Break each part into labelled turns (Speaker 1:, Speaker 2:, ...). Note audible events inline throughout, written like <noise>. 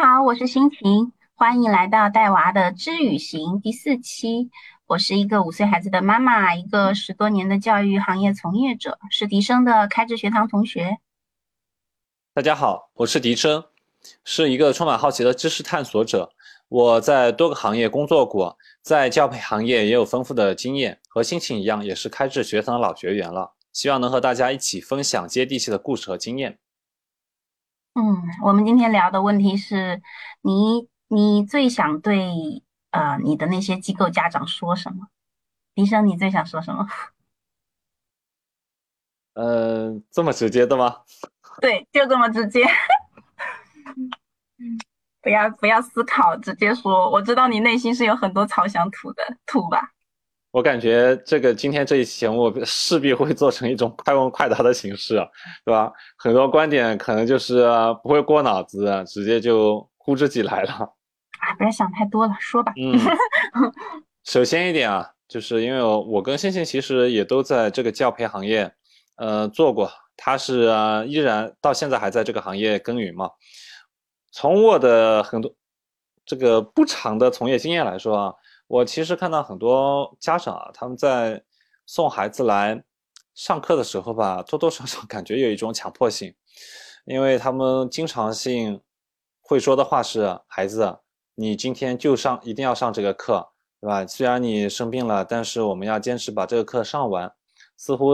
Speaker 1: 好，我是心情，欢迎来到带娃的知语行第四期。我是一个五岁孩子的妈妈，一个十多年的教育行业从业者，是笛声的开智学堂同学。
Speaker 2: 大家好，我是笛声，是一个充满好奇的知识探索者。我在多个行业工作过，在教培行业也有丰富的经验，和心情一样，也是开智学堂的老学员了。希望能和大家一起分享接地气的故事和经验。
Speaker 1: 嗯，我们今天聊的问题是你，你最想对呃你的那些机构家长说什么？医生，你最想说什么？
Speaker 2: 嗯，<laughs> 这么直接的吗？<laughs>
Speaker 1: 对，就这么直接。<laughs> 不要不要思考，直接说。我知道你内心是有很多草想吐的，吐吧。
Speaker 2: 我感觉这个今天这一期节目势必会做成一种快问快答的形式，对吧？很多观点可能就是不会过脑子，直接就呼之即来了。
Speaker 1: 啊，不要想太多了，说吧。
Speaker 2: 嗯，<laughs> 首先一点啊，就是因为我跟星星其实也都在这个教培行业，呃，做过。他是依然到现在还在这个行业耕耘嘛。从我的很多这个不长的从业经验来说啊。我其实看到很多家长啊，他们在送孩子来上课的时候吧，多多少少 <laughs> 感觉有一种强迫性，因为他们经常性会说的话是：“孩子，你今天就上，一定要上这个课，对吧？虽然你生病了，但是我们要坚持把这个课上完。”似乎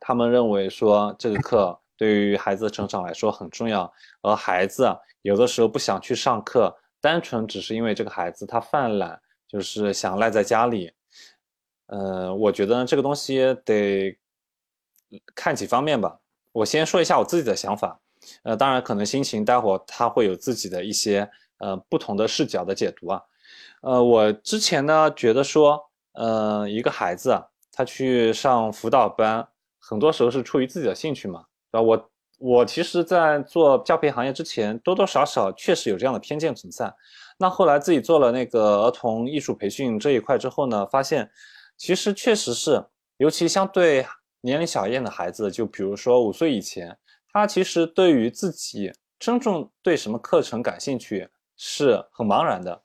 Speaker 2: 他们认为说这个课对于孩子成长来说很重要，而孩子有的时候不想去上课，单纯只是因为这个孩子他犯懒。就是想赖在家里，呃，我觉得这个东西得看几方面吧。我先说一下我自己的想法，呃，当然可能心情待会儿他会有自己的一些呃不同的视角的解读啊。呃，我之前呢觉得说，呃，一个孩子他去上辅导班，很多时候是出于自己的兴趣嘛，对吧？我我其实，在做教培行业之前，多多少少确实有这样的偏见存在。那后来自己做了那个儿童艺术培训这一块之后呢，发现其实确实是，尤其相对年龄小一点的孩子，就比如说五岁以前，他其实对于自己真正对什么课程感兴趣是很茫然的。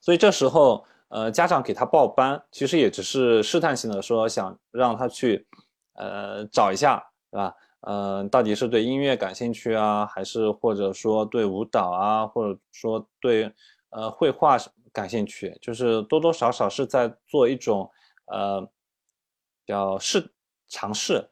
Speaker 2: 所以这时候，呃，家长给他报班，其实也只是试探性的说想让他去，呃，找一下，对吧？嗯，到底是对音乐感兴趣啊，还是或者说对舞蹈啊，或者说对呃绘画感兴趣？就是多多少少是在做一种呃叫试尝试。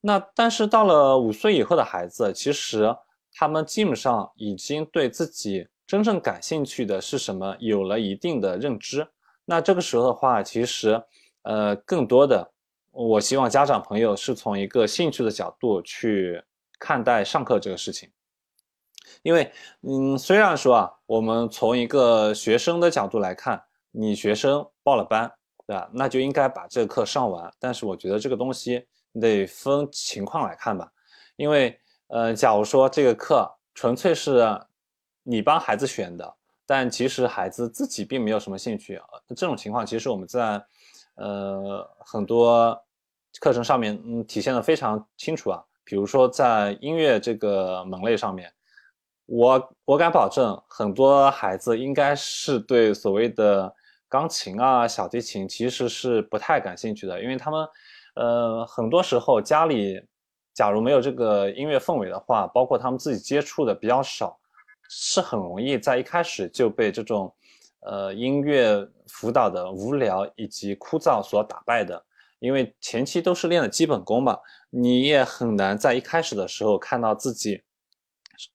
Speaker 2: 那但是到了五岁以后的孩子，其实他们基本上已经对自己真正感兴趣的是什么有了一定的认知。那这个时候的话，其实呃更多的。我希望家长朋友是从一个兴趣的角度去看待上课这个事情，因为，嗯，虽然说啊，我们从一个学生的角度来看，你学生报了班，对吧？那就应该把这个课上完。但是我觉得这个东西得分情况来看吧，因为，呃，假如说这个课纯粹是你帮孩子选的，但其实孩子自己并没有什么兴趣，这种情况其实我们在，呃，很多。课程上面，嗯，体现的非常清楚啊。比如说在音乐这个门类上面，我我敢保证，很多孩子应该是对所谓的钢琴啊、小提琴其实是不太感兴趣的，因为他们，呃，很多时候家里假如没有这个音乐氛围的话，包括他们自己接触的比较少，是很容易在一开始就被这种，呃，音乐辅导的无聊以及枯燥所打败的。因为前期都是练的基本功嘛，你也很难在一开始的时候看到自己，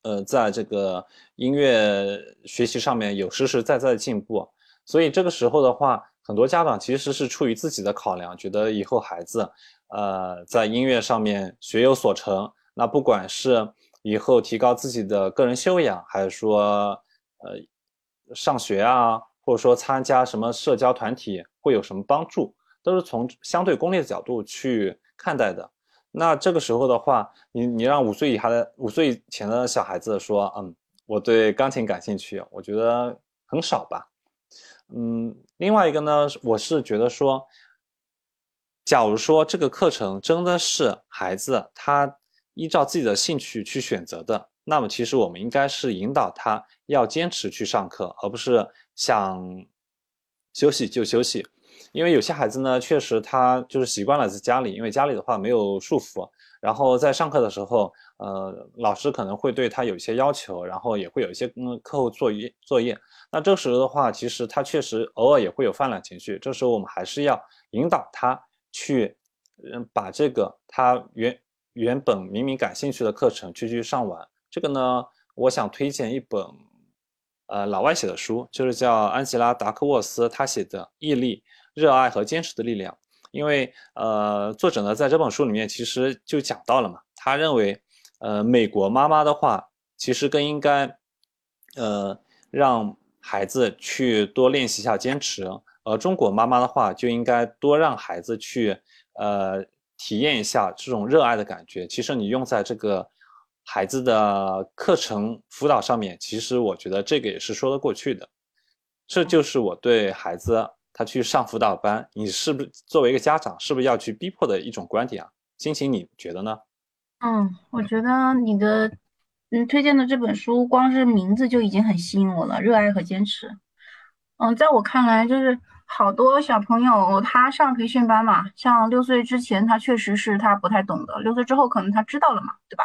Speaker 2: 呃，在这个音乐学习上面有实实在在的进步。所以这个时候的话，很多家长其实是出于自己的考量，觉得以后孩子，呃，在音乐上面学有所成，那不管是以后提高自己的个人修养，还是说，呃，上学啊，或者说参加什么社交团体会有什么帮助。都是从相对功利的角度去看待的。那这个时候的话，你你让五岁以下的五岁以前的小孩子说，嗯，我对钢琴感兴趣，我觉得很少吧。嗯，另外一个呢，我是觉得说，假如说这个课程真的是孩子他依照自己的兴趣去选择的，那么其实我们应该是引导他要坚持去上课，而不是想休息就休息。因为有些孩子呢，确实他就是习惯了在家里，因为家里的话没有束缚，然后在上课的时候，呃，老师可能会对他有一些要求，然后也会有一些嗯课后作业作业。那这时候的话，其实他确实偶尔也会有泛滥情绪，这时候我们还是要引导他去，嗯，把这个他原原本明明感兴趣的课程去去上完。这个呢，我想推荐一本，呃，老外写的书，就是叫安吉拉·达克沃斯他写的《毅力》。热爱和坚持的力量，因为呃，作者呢在这本书里面其实就讲到了嘛，他认为，呃，美国妈妈的话其实更应该，呃，让孩子去多练习一下坚持，而中国妈妈的话就应该多让孩子去呃体验一下这种热爱的感觉。其实你用在这个孩子的课程辅导上面，其实我觉得这个也是说得过去的。这就是我对孩子。他去上辅导班，你是不是作为一个家长，是不是要去逼迫的一种观点啊？心情你觉得呢？
Speaker 1: 嗯，我觉得你的嗯推荐的这本书，光是名字就已经很吸引我了，热爱和坚持。嗯，在我看来，就是好多小朋友他上培训班嘛，像六岁之前他确实是他不太懂的，六岁之后可能他知道了嘛，对吧？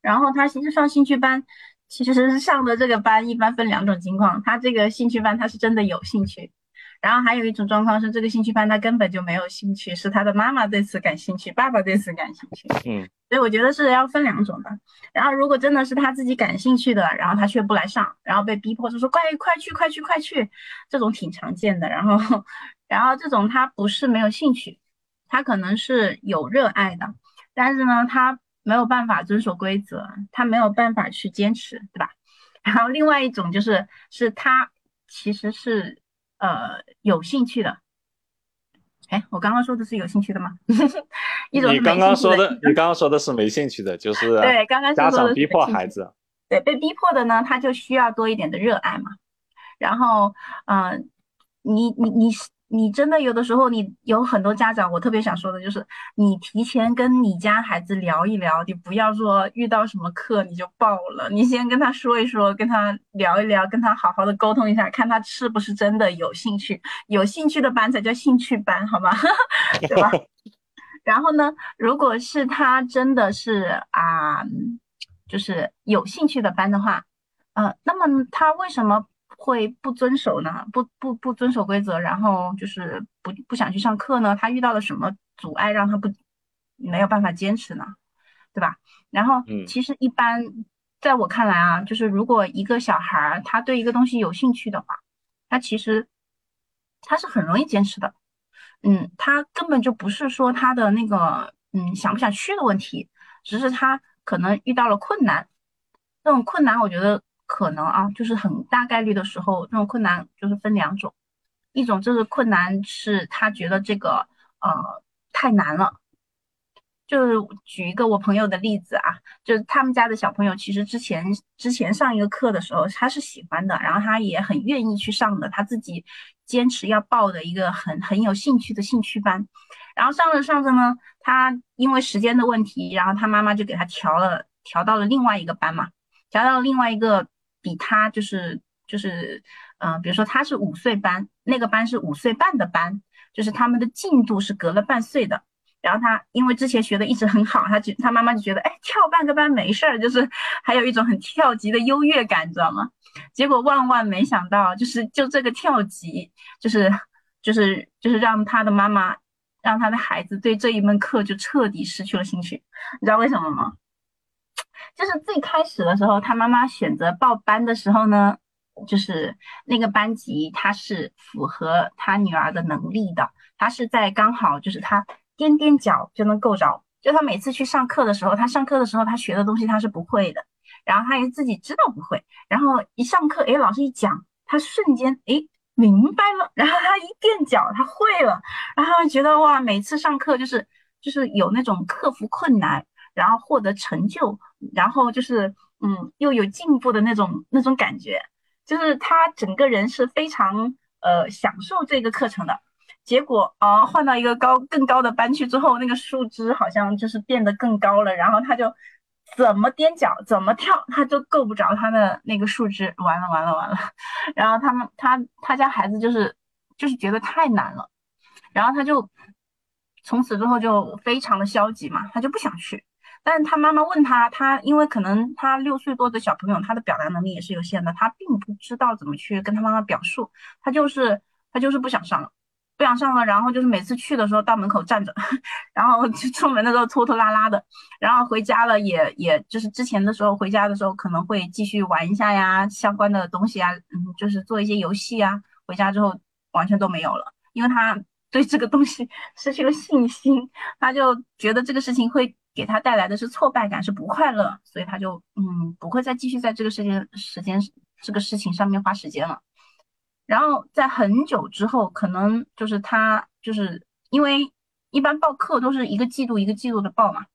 Speaker 1: 然后他其实上兴趣班，其实上的这个班一般分两种情况，他这个兴趣班他是真的有兴趣。然后还有一种状况是，这个兴趣班他根本就没有兴趣，是他的妈妈对此感兴趣，爸爸对此感兴趣。
Speaker 2: 嗯，
Speaker 1: 所以我觉得是要分两种的。然后如果真的是他自己感兴趣的，然后他却不来上，然后被逼迫就说快快去快去快去，这种挺常见的。然后，然后这种他不是没有兴趣，他可能是有热爱的，但是呢，他没有办法遵守规则，他没有办法去坚持，对吧？<laughs> 然后另外一种就是是他其实是。呃，有兴趣的，哎，我刚刚说的是有兴趣的吗？<laughs> 一种
Speaker 2: 你刚刚说的，你刚刚说的是没兴趣的，就是
Speaker 1: 对，刚刚
Speaker 2: 家长逼迫孩子，
Speaker 1: 对，被逼迫的呢，他就需要多一点的热爱嘛。然后，嗯，你你你是。你真的有的时候，你有很多家长，我特别想说的就是，你提前跟你家孩子聊一聊，你不要说遇到什么课你就报了，你先跟他说一说，跟他聊一聊，跟他好好的沟通一下，看他是不是真的有兴趣，有兴趣的班才叫兴趣班，好吗？<laughs> 对吧？<laughs> 然后呢，如果是他真的是啊，就是有兴趣的班的话，呃，那么他为什么？会不遵守呢？不不不遵守规则，然后就是不不想去上课呢？他遇到了什么阻碍让他不没有办法坚持呢？对吧？然后其实一般在我看来啊，就是如果一个小孩儿他对一个东西有兴趣的话，他其实他是很容易坚持的。嗯，他根本就不是说他的那个嗯想不想去的问题，只是他可能遇到了困难。这种困难，我觉得。可能啊，就是很大概率的时候，这种困难就是分两种，一种就是困难是他觉得这个呃太难了，就是举一个我朋友的例子啊，就是他们家的小朋友其实之前之前上一个课的时候他是喜欢的，然后他也很愿意去上的，他自己坚持要报的一个很很有兴趣的兴趣班，然后上着上着呢，他因为时间的问题，然后他妈妈就给他调了调到了另外一个班嘛，调到了另外一个。比他就是就是，嗯，比如说他是五岁班，那个班是五岁半的班，就是他们的进度是隔了半岁的。然后他因为之前学的一直很好，他就他妈妈就觉得，哎，跳半个班没事儿，就是 <laughs> 还有一种很跳级的优越感，你知道吗？结果万万没想到，就是就这个跳级，就是就是就是让他的妈妈让他的孩子对这一门课就彻底失去了兴趣。你知道为什么吗？就是最开始的时候，他妈妈选择报班的时候呢，就是那个班级他是符合他女儿的能力的，他是在刚好就是他踮踮脚就能够着，就他每次去上课的时候，他上课的时候他学的东西他是不会的，然后他也自己知道不会，然后一上课，哎，老师一讲，他瞬间哎明白了，然后他一垫脚他会了，然后觉得哇，每次上课就是就是有那种克服困难。然后获得成就，然后就是嗯，又有进步的那种那种感觉，就是他整个人是非常呃享受这个课程的。结果啊，换到一个高更高的班去之后，那个树枝好像就是变得更高了，然后他就怎么踮脚，怎么跳，他都够不着他的那个树枝。完了完了完了！然后他们他他家孩子就是就是觉得太难了，然后他就从此之后就非常的消极嘛，他就不想去。但他妈妈问他，他因为可能他六岁多的小朋友，他的表达能力也是有限的，他并不知道怎么去跟他妈妈表述，他就是他就是不想上了。不想上了，然后就是每次去的时候到门口站着，<laughs> 然后就出门的时候拖拖拉拉的，然后回家了也也就是之前的时候回家的时候可能会继续玩一下呀，相关的东西啊，嗯，就是做一些游戏啊，回家之后完全都没有了，因为他对这个东西失去了信心，他就觉得这个事情会给他带来的是挫败感，是不快乐，所以他就嗯不会再继续在这个时间时间这个事情上面花时间了。然后在很久之后，可能就是他就是因为一般报课都是一个季度一个季度的报嘛，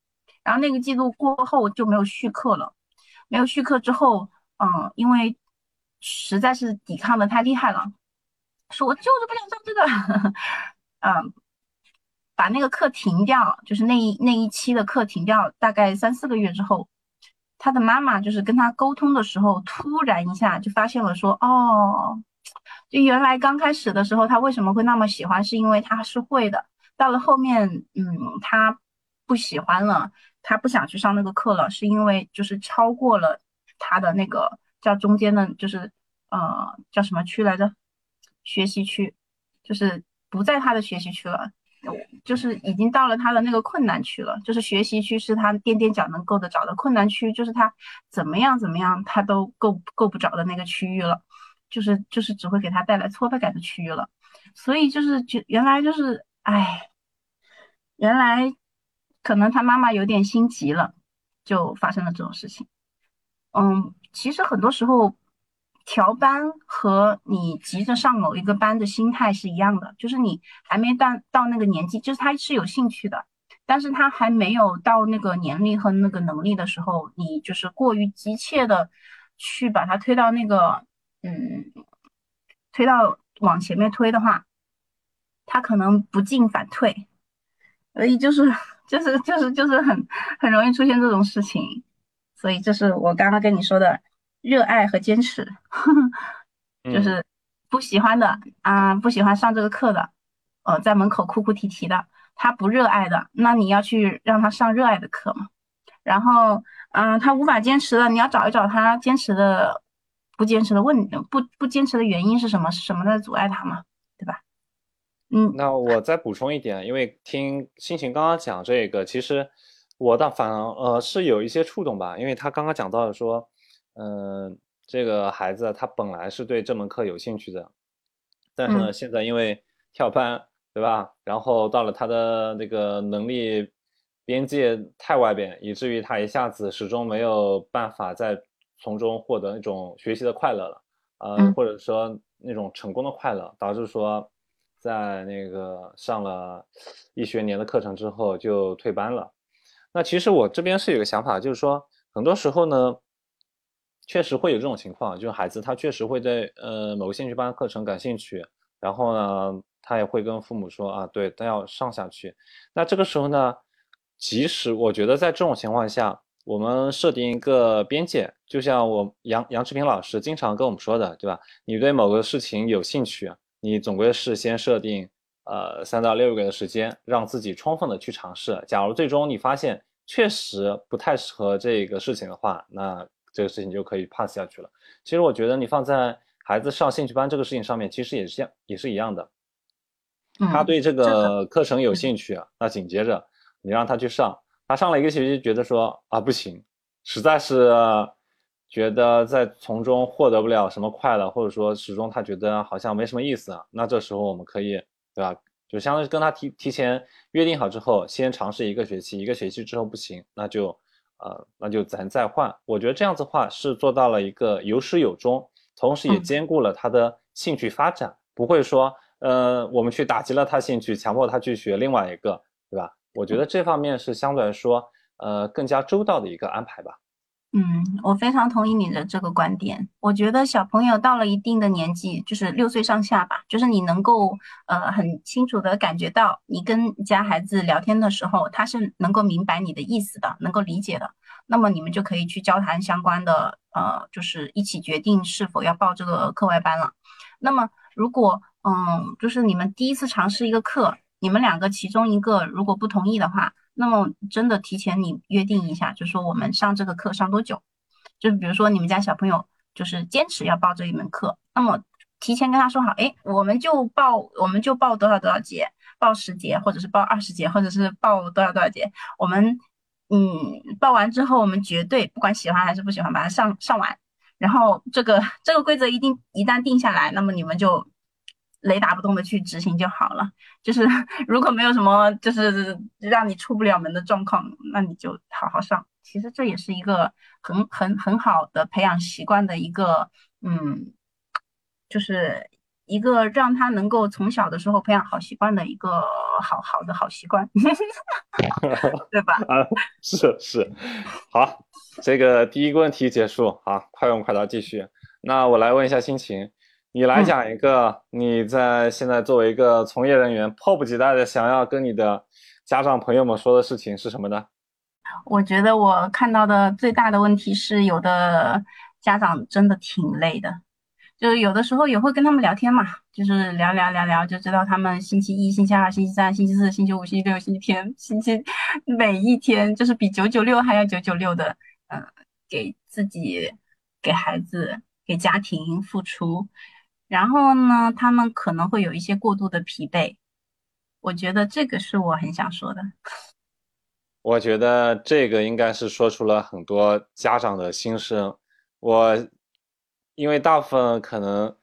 Speaker 1: 然后那个季度过后就没有续课了，没有续课之后，嗯，因为实在是抵抗的太厉害了，说我就是不想上这个，<laughs> 嗯，把那个课停掉，就是那一那一期的课停掉，大概三四个月之后，他的妈妈就是跟他沟通的时候，突然一下就发现了，说哦。就原来刚开始的时候，他为什么会那么喜欢？是因为他是会的。到了后面，嗯，他不喜欢了，他不想去上那个课了，是因为就是超过了他的那个叫中间的，就是呃叫什么区来着？学习区，就是不在他的学习区了，就是已经到了他的那个困难区了。就是学习区是他踮踮脚能够得着的，困难区就是他怎么样怎么样他都够够不着的那个区域了。就是就是只会给他带来挫败感的区域了，所以就是就原来就是哎，原来可能他妈妈有点心急了，就发生了这种事情。嗯，其实很多时候调班和你急着上某一个班的心态是一样的，就是你还没到到那个年纪，就是他是有兴趣的，但是他还没有到那个年龄和那个能力的时候，你就是过于急切的去把他推到那个。嗯，推到往前面推的话，他可能不进反退，所以就是就是就是就是很很容易出现这种事情。所以这是我刚刚跟你说的热爱和坚持，<laughs> 就是不喜欢的啊，不喜欢上这个课的，呃，在门口哭哭啼啼的，他不热爱的，那你要去让他上热爱的课嘛。然后，嗯，他无法坚持的，你要找一找他坚持的。不坚持的问不不坚持的原因是什么？是什么在阻碍他嘛？对吧？嗯，
Speaker 2: 那我再补充一点，因为听心情刚刚讲这个，其实我倒反而呃是有一些触动吧，因为他刚刚讲到了说，嗯，这个孩子他本来是对这门课有兴趣的，但是呢，现在因为跳班，对吧？然后到了他的那个能力边界太外边，以至于他一下子始终没有办法再。从中获得那种学习的快乐了，呃，或者说那种成功的快乐，导致说在那个上了一学年的课程之后就退班了。那其实我这边是有个想法，就是说很多时候呢，确实会有这种情况，就是孩子他确实会对呃某个兴趣班课程感兴趣，然后呢，他也会跟父母说啊，对，他要上下去。那这个时候呢，即使我觉得在这种情况下，我们设定一个边界，就像我杨杨志平老师经常跟我们说的，对吧？你对某个事情有兴趣，你总归是先设定呃三到六个月的时间，让自己充分的去尝试。假如最终你发现确实不太适合这个事情的话，那这个事情就可以 pass 下去了。其实我觉得你放在孩子上兴趣班这个事情上面，其实也是这样，也是一样的。他对这个课程有兴趣，那紧接着你让他去上。他上了一个学期，觉得说啊不行，实在是觉得在从中获得不了什么快乐，或者说始终他觉得好像没什么意思啊。那这时候我们可以，对吧？就相当于跟他提提前约定好之后，先尝试一个学期，一个学期之后不行，那就呃那就咱再换。我觉得这样子的话是做到了一个有始有终，同时也兼顾了他的兴趣发展，不会说呃我们去打击了他兴趣，强迫他去学另外一个，对吧？我觉得这方面是相对来说，呃，更加周到的一个安排吧。
Speaker 1: 嗯，我非常同意你的这个观点。我觉得小朋友到了一定的年纪，就是六岁上下吧，就是你能够呃很清楚的感觉到，你跟家孩子聊天的时候，他是能够明白你的意思的，能够理解的。那么你们就可以去交谈相关的，呃，就是一起决定是否要报这个课外班了。那么如果嗯，就是你们第一次尝试一个课，你们两个其中一个如果不同意的话。那么真的提前你约定一下，就说我们上这个课上多久？就比如说你们家小朋友就是坚持要报这一门课，那么提前跟他说好，哎，我们就报我们就报多少多少节，报十节，或者是报二十节，或者是报多少多少节。我们嗯报完之后，我们绝对不管喜欢还是不喜欢，把它上上完。然后这个这个规则一定一旦定下来，那么你们就。雷打不动的去执行就好了。就是 <laughs> 如果没有什么就是让你出不了门的状况，那你就好好上。其实这也是一个很很很好的培养习惯的一个，嗯，就是一个让他能够从小的时候培养好习惯的一个好好的好习惯，<laughs> 对吧？
Speaker 2: 啊，是是。好，这个第一个问题结束。好，快问快答继续。那我来问一下心情。你来讲一个，你在现在作为一个从业人员，迫不及待的想要跟你的家长朋友们说的事情是什么呢？
Speaker 1: 我觉得我看到的最大的问题是，有的家长真的挺累的，就是有的时候也会跟他们聊天嘛，就是聊聊聊聊，就知道他们星期一、星期二、星期三、星期四、星期五、星期六、星期天、星期每一天就是比九九六还要九九六的，呃，给自己、给孩子、给家庭付出。然后呢，他们可能会有一些过度的疲惫，我觉得这个是我很想说的。<laughs>
Speaker 2: 我觉得这个应该是说出了很多家长的心声。我因为大部分可能，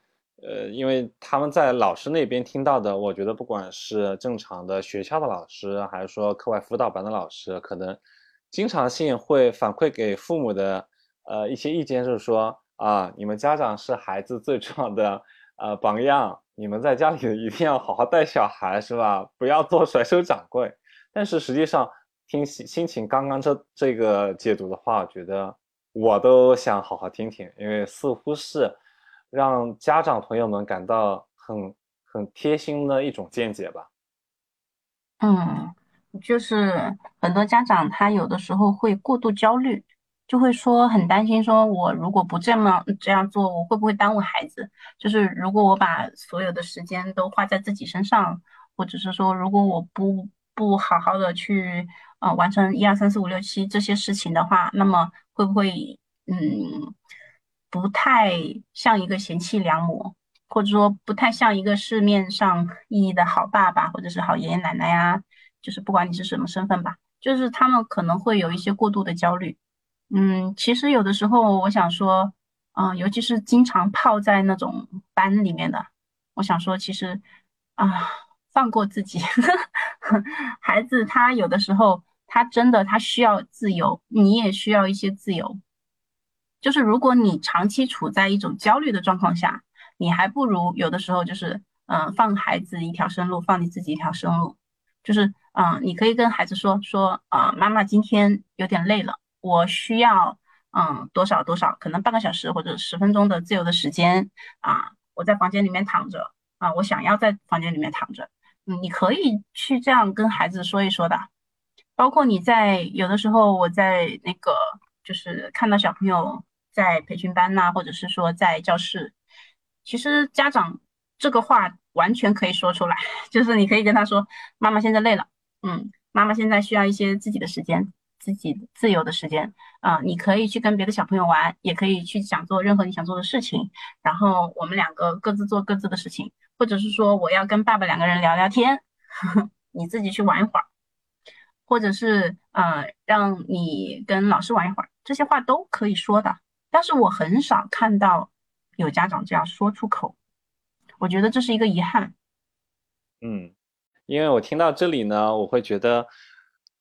Speaker 2: 呃，因为他们在老师那边听到的，我觉得不管是正常的学校的老师，还是说课外辅导班的老师，可能经常性会反馈给父母的，呃，一些意见就是说啊，你们家长是孩子最重要的。呃，榜样，你们在家里一定要好好带小孩，是吧？不要做甩手掌柜。但是实际上，听心心情刚刚这这个解读的话，我觉得我都想好好听听，因为似乎是让家长朋友们感到很很贴心的一种见解吧。
Speaker 1: 嗯，就是很多家长他有的时候会过度焦虑。就会说很担心，说我如果不这么这样做，我会不会耽误孩子？就是如果我把所有的时间都花在自己身上，或者是说如果我不不好好的去呃完成一二三四五六七这些事情的话，那么会不会嗯不太像一个贤妻良母，或者说不太像一个市面上意义的好爸爸或者是好爷爷奶奶呀？就是不管你是什么身份吧，就是他们可能会有一些过度的焦虑。嗯，其实有的时候我想说，嗯，尤其是经常泡在那种班里面的，我想说，其实啊，放过自己，<laughs> 孩子他有的时候他真的他需要自由，你也需要一些自由。就是如果你长期处在一种焦虑的状况下，你还不如有的时候就是嗯，放孩子一条生路，放你自己一条生路。就是嗯，你可以跟孩子说说啊，妈妈今天有点累了。我需要嗯多少多少，可能半个小时或者十分钟的自由的时间啊，我在房间里面躺着啊，我想要在房间里面躺着，嗯，你可以去这样跟孩子说一说的。包括你在有的时候，我在那个就是看到小朋友在培训班呐，或者是说在教室，其实家长这个话完全可以说出来，<laughs> 就是你可以跟他说，妈妈现在累了，嗯，妈妈现在需要一些自己的时间。自己自由的时间啊，你可以去跟别的小朋友玩，也可以去想做任何你想做的事情。然后我们两个各自做各自的事情，或者是说我要跟爸爸两个人聊聊天，<laughs> 你自己去玩一会儿，或者是呃让你跟老师玩一会儿，这些话都可以说的。但是我很少看到有家长这样说出口，我觉得这是一个遗憾。
Speaker 2: 嗯，因为我听到这里呢，我会觉得。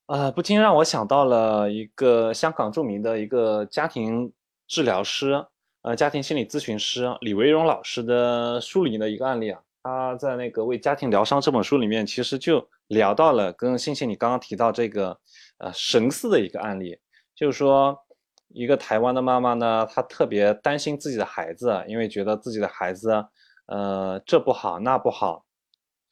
Speaker 2: 呃，不禁让我想到了一个香港著名的一个家庭治疗师，呃，家庭心理咨询师李维荣老师的书里的一个案例啊。他在那个《为家庭疗伤》这本书里面，其实就聊到了跟星星你刚刚提到这个呃神似的一个案例，就是说，一个台湾的妈妈呢，她特别担心自己的孩子，因为觉得自己的孩子，呃，这不好那不好，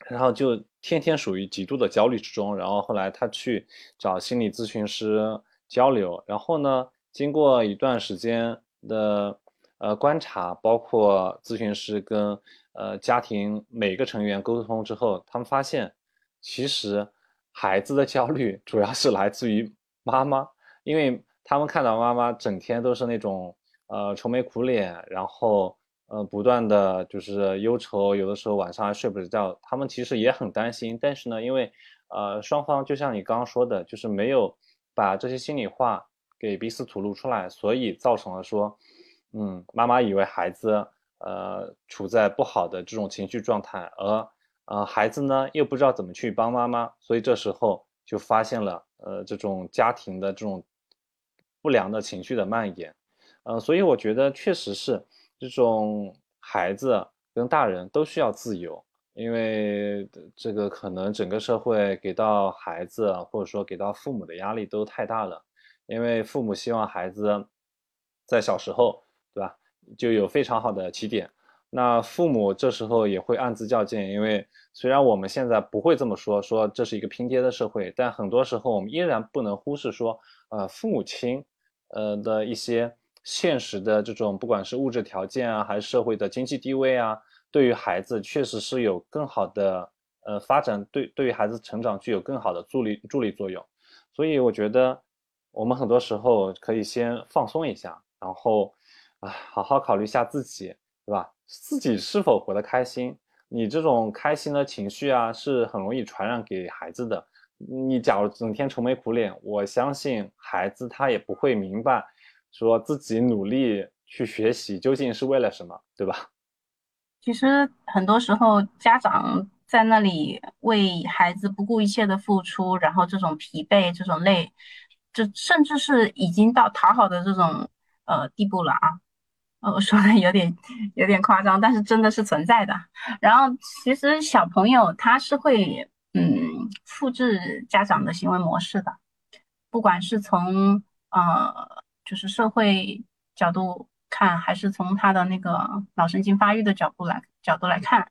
Speaker 2: 然后就天天属于极度的焦虑之中。然后后来他去找心理咨询师交流，然后呢，经过一段时间的呃观察，包括咨询师跟呃家庭每个成员沟通之后，他们发现，其实孩子的焦虑主要是来自于妈妈，因为。他们看到妈妈整天都是那种呃愁眉苦脸，然后呃不断的就是忧愁，有的时候晚上还睡不着觉。他们其实也很担心，但是呢，因为呃双方就像你刚刚说的，就是没有把这些心里话给彼此吐露出来，所以造成了说，嗯，妈妈以为孩子呃处在不好的这种情绪状态，而呃孩子呢又不知道怎么去帮妈妈，所以这时候就发现了呃这种家庭的这种。不良的情绪的蔓延，呃，所以我觉得确实是这种孩子跟大人都需要自由，因为这个可能整个社会给到孩子或者说给到父母的压力都太大了，因为父母希望孩子在小时候，对吧，就有非常好的起点，那父母这时候也会暗自较劲，因为虽然我们现在不会这么说，说这是一个拼爹的社会，但很多时候我们依然不能忽视说，呃，父母亲。呃的一些现实的这种，不管是物质条件啊，还是社会的经济地位啊，对于孩子确实是有更好的呃发展，对对于孩子成长具有更好的助力助力作用。所以我觉得我们很多时候可以先放松一下，然后啊好好考虑一下自己，对吧？自己是否活得开心？你这种开心的情绪啊，是很容易传染给孩子的。你假如整天愁眉苦脸，我相信孩子他也不会明白，说自己努力去学习究竟是为了什么，对吧？
Speaker 1: 其实很多时候家长在那里为孩子不顾一切的付出，然后这种疲惫、这种累，这甚至是已经到讨好的这种呃地步了啊！我说的有点有点夸张，但是真的是存在的。然后其实小朋友他是会。嗯，复制家长的行为模式的，不管是从呃，就是社会角度看，还是从他的那个脑神经发育的角度来角度来看，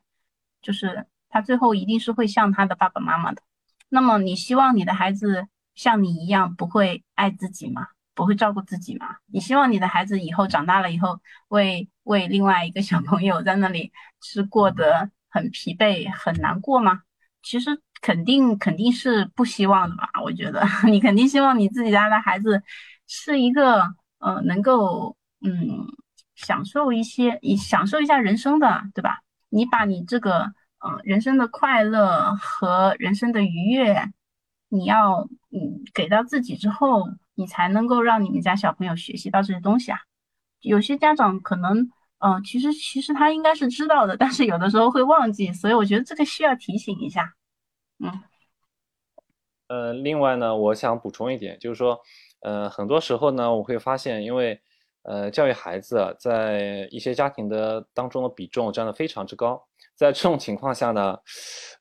Speaker 1: 就是他最后一定是会像他的爸爸妈妈的。那么，你希望你的孩子像你一样不会爱自己吗？不会照顾自己吗？你希望你的孩子以后长大了以后，为为另外一个小朋友在那里是过得很疲惫、很难过吗？其实。肯定肯定是不希望的吧？我觉得 <laughs> 你肯定希望你自己家的孩子是一个呃能够嗯享受一些，享受一下人生的，对吧？你把你这个呃人生的快乐和人生的愉悦，你要嗯给到自己之后，你才能够让你们家小朋友学习到这些东西啊。有些家长可能嗯其实其实他应该是知道的，但是有的时候会忘记，所以我觉得这个需要提醒一下。嗯，
Speaker 2: 呃，另外呢，我想补充一点，就是说，呃，很多时候呢，我会发现，因为，呃，教育孩子在一些家庭的当中的比重占得非常之高，在这种情况下呢，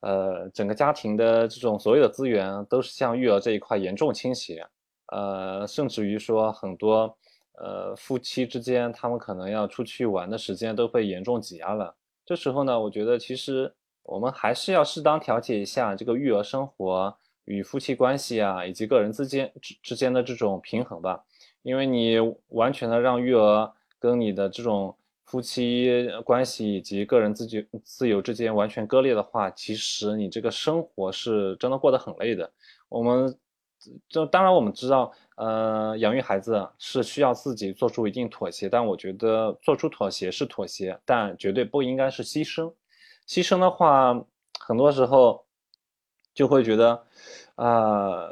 Speaker 2: 呃，整个家庭的这种所有的资源都是向育儿这一块严重倾斜，呃，甚至于说很多，呃，夫妻之间他们可能要出去玩的时间都被严重挤压了。这时候呢，我觉得其实。我们还是要适当调节一下这个育儿生活与夫妻关系啊，以及个人之间之之间的这种平衡吧。因为你完全的让育儿跟你的这种夫妻关系以及个人自己自由之间完全割裂的话，其实你这个生活是真的过得很累的。我们就当然我们知道，呃，养育孩子是需要自己做出一定妥协，但我觉得做出妥协是妥协，但绝对不应该是牺牲。牺牲的话，很多时候就会觉得，啊，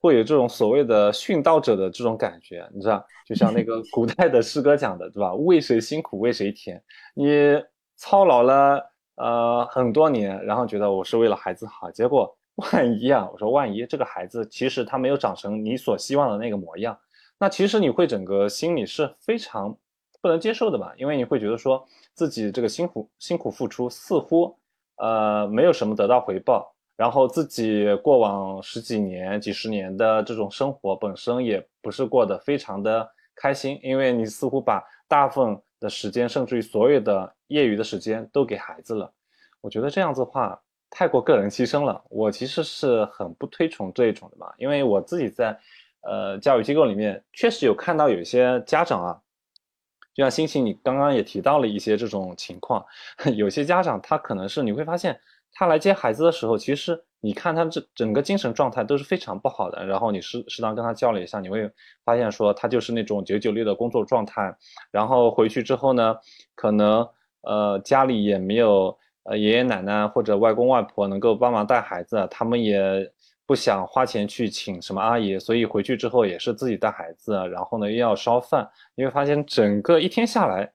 Speaker 2: 会有这种所谓的殉道者的这种感觉，你知道，就像那个 <laughs> 古代的诗歌讲的，对吧？为谁辛苦为谁甜？你操劳了呃很多年，然后觉得我是为了孩子好，结果 <laughs> 万一啊，我说万一这个孩子其实他没有长成你所希望的那个模样，那其实你会整个心里是非常不能接受的吧？因为你会觉得说。自己这个辛苦辛苦付出似乎，呃，没有什么得到回报，然后自己过往十几年、几十年的这种生活本身也不是过得非常的开心，因为你似乎把大部分的时间，甚至于所有的业余的时间都给孩子了。我觉得这样子的话太过个人牺牲了。我其实是很不推崇这一种的嘛，因为我自己在呃教育机构里面确实有看到有些家长啊，就像星星你刚刚也提到了一些这种情况，<laughs> 有些家长他可能是你会发现他来接孩子的时候，其实。你看他这整个精神状态都是非常不好的，然后你适适当跟他交流一下，你会发现说他就是那种九九六的工作状态，然后回去之后呢，可能呃家里也没有呃爷爷奶奶或者外公外婆能够帮忙带孩子，他们也不想花钱去请什么阿姨，所以回去之后也是自己带孩子，然后呢又要烧饭，你会发现整个一天下来，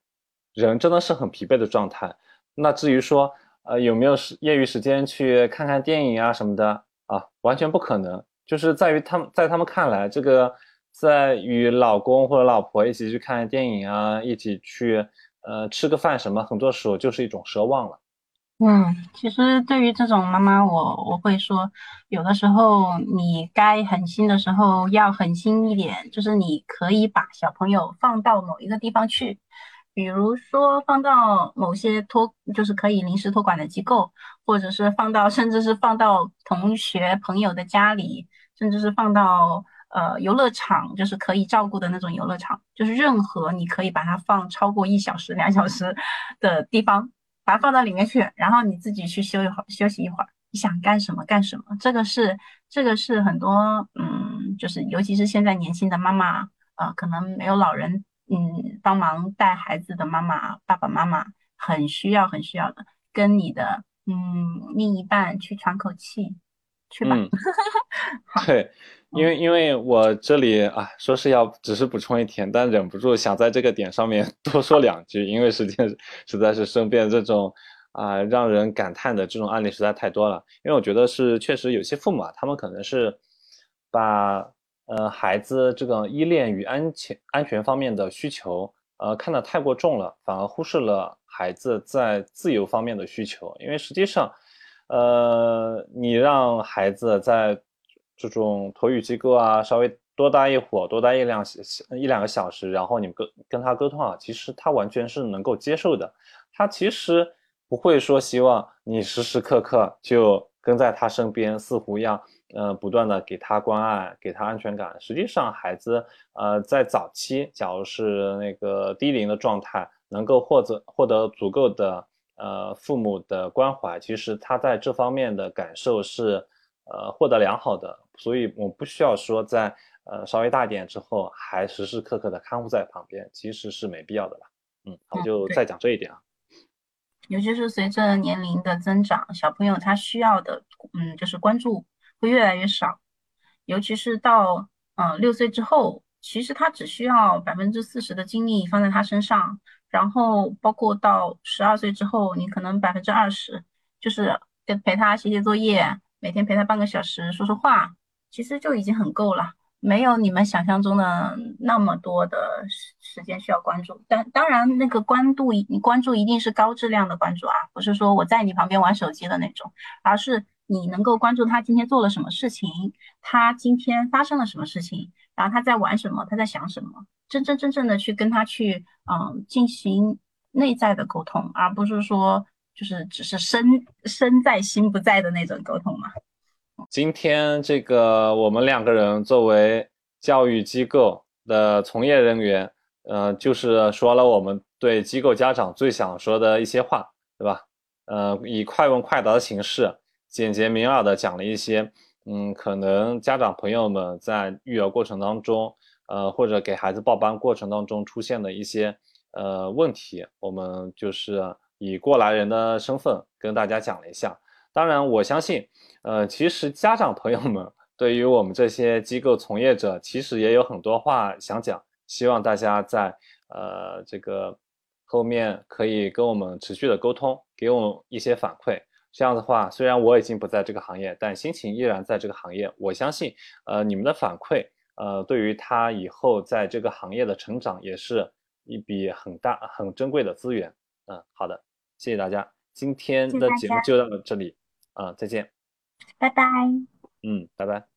Speaker 2: 人真的是很疲惫的状态。那至于说。呃，有没有时业余时间去看看电影啊什么的啊？完全不可能，就是在于他们在他们看来，这个在与老公或者老婆一起去看电影啊，一起去呃吃个饭什么，很多时候就是一种奢望了。
Speaker 1: 嗯，其实对于这种妈妈，我我会说，有的时候你该狠心的时候要狠心一点，就是你可以把小朋友放到某一个地方去。比如说放到某些托，就是可以临时托管的机构，或者是放到，甚至是放到同学朋友的家里，甚至是放到呃游乐场，就是可以照顾的那种游乐场，就是任何你可以把它放超过一小时、两小时的地方，把它放到里面去，然后你自己去休一会儿，休息一会儿，你想干什么干什么。这个是这个是很多嗯，就是尤其是现在年轻的妈妈啊，可能没有老人。嗯，帮忙带孩子的妈妈、爸爸妈妈很需要、很需要的，跟你的嗯另一半去喘口气，去吧。<laughs>
Speaker 2: 对，因为因为我这里啊，说是要只是补充一点，但忍不住想在这个点上面 <laughs> 多说两句，因为时间实在是身边这种啊让人感叹的这种案例实在太多了。因为我觉得是确实有些父母啊，他们可能是把。呃，孩子这个依恋与安全安全方面的需求，呃，看得太过重了，反而忽视了孩子在自由方面的需求。因为实际上，呃，你让孩子在这种托育机构啊，稍微多待一会儿，多待一两一两个小时，然后你跟跟他沟通啊，其实他完全是能够接受的。他其实不会说希望你时时刻刻就跟在他身边，似乎要。呃，不断的给他关爱，给他安全感。实际上，孩子呃在早期，假如是那个低龄的状态，能够获得获得足够的呃父母的关怀，其实他在这方面的感受是呃获得良好的。所以，我不需要说在呃稍微大一点之后，还时时刻刻的看护在旁边，其实是没必要的了。嗯，我就再讲这一点啊。
Speaker 1: 尤其是随着年龄的增长，小朋友他需要的嗯就是关注。会越来越少，尤其是到嗯六岁之后，其实他只需要百分之四十的精力放在他身上，然后包括到十二岁之后，你可能百分之二十就是跟陪他写写作业，每天陪他半个小时说说话，其实就已经很够了，没有你们想象中的那么多的时时间需要关注。但当然，那个关注你关注一定是高质量的关注啊，不是说我在你旁边玩手机的那种，而是。你能够关注他今天做了什么事情，他今天发生了什么事情，然后他在玩什么，他在想什么，真真正正的去跟他去嗯进行内在的沟通，而不是说就是只是身身在心不在的那种沟通嘛。
Speaker 2: 今天这个我们两个人作为教育机构的从业人员，呃，就是说了我们对机构家长最想说的一些话，对吧？呃，以快问快答的形式。简洁明了的讲了一些，嗯，可能家长朋友们在育儿过程当中，呃，或者给孩子报班过程当中出现的一些呃问题，我们就是以过来人的身份跟大家讲了一下。当然，我相信，呃，其实家长朋友们对于我们这些机构从业者，其实也有很多话想讲，希望大家在呃这个后面可以跟我们持续的沟通，给我们一些反馈。这样的话，虽然我已经不在这个行业，但心情依然在这个行业。我相信，呃，你们的反馈，呃，对于他以后在这个行业的成长，也是一笔很大、很珍贵的资源。嗯，好的，谢谢大家，今天的节目就到这里，啊，再见，
Speaker 1: 拜拜。
Speaker 2: 嗯，拜拜。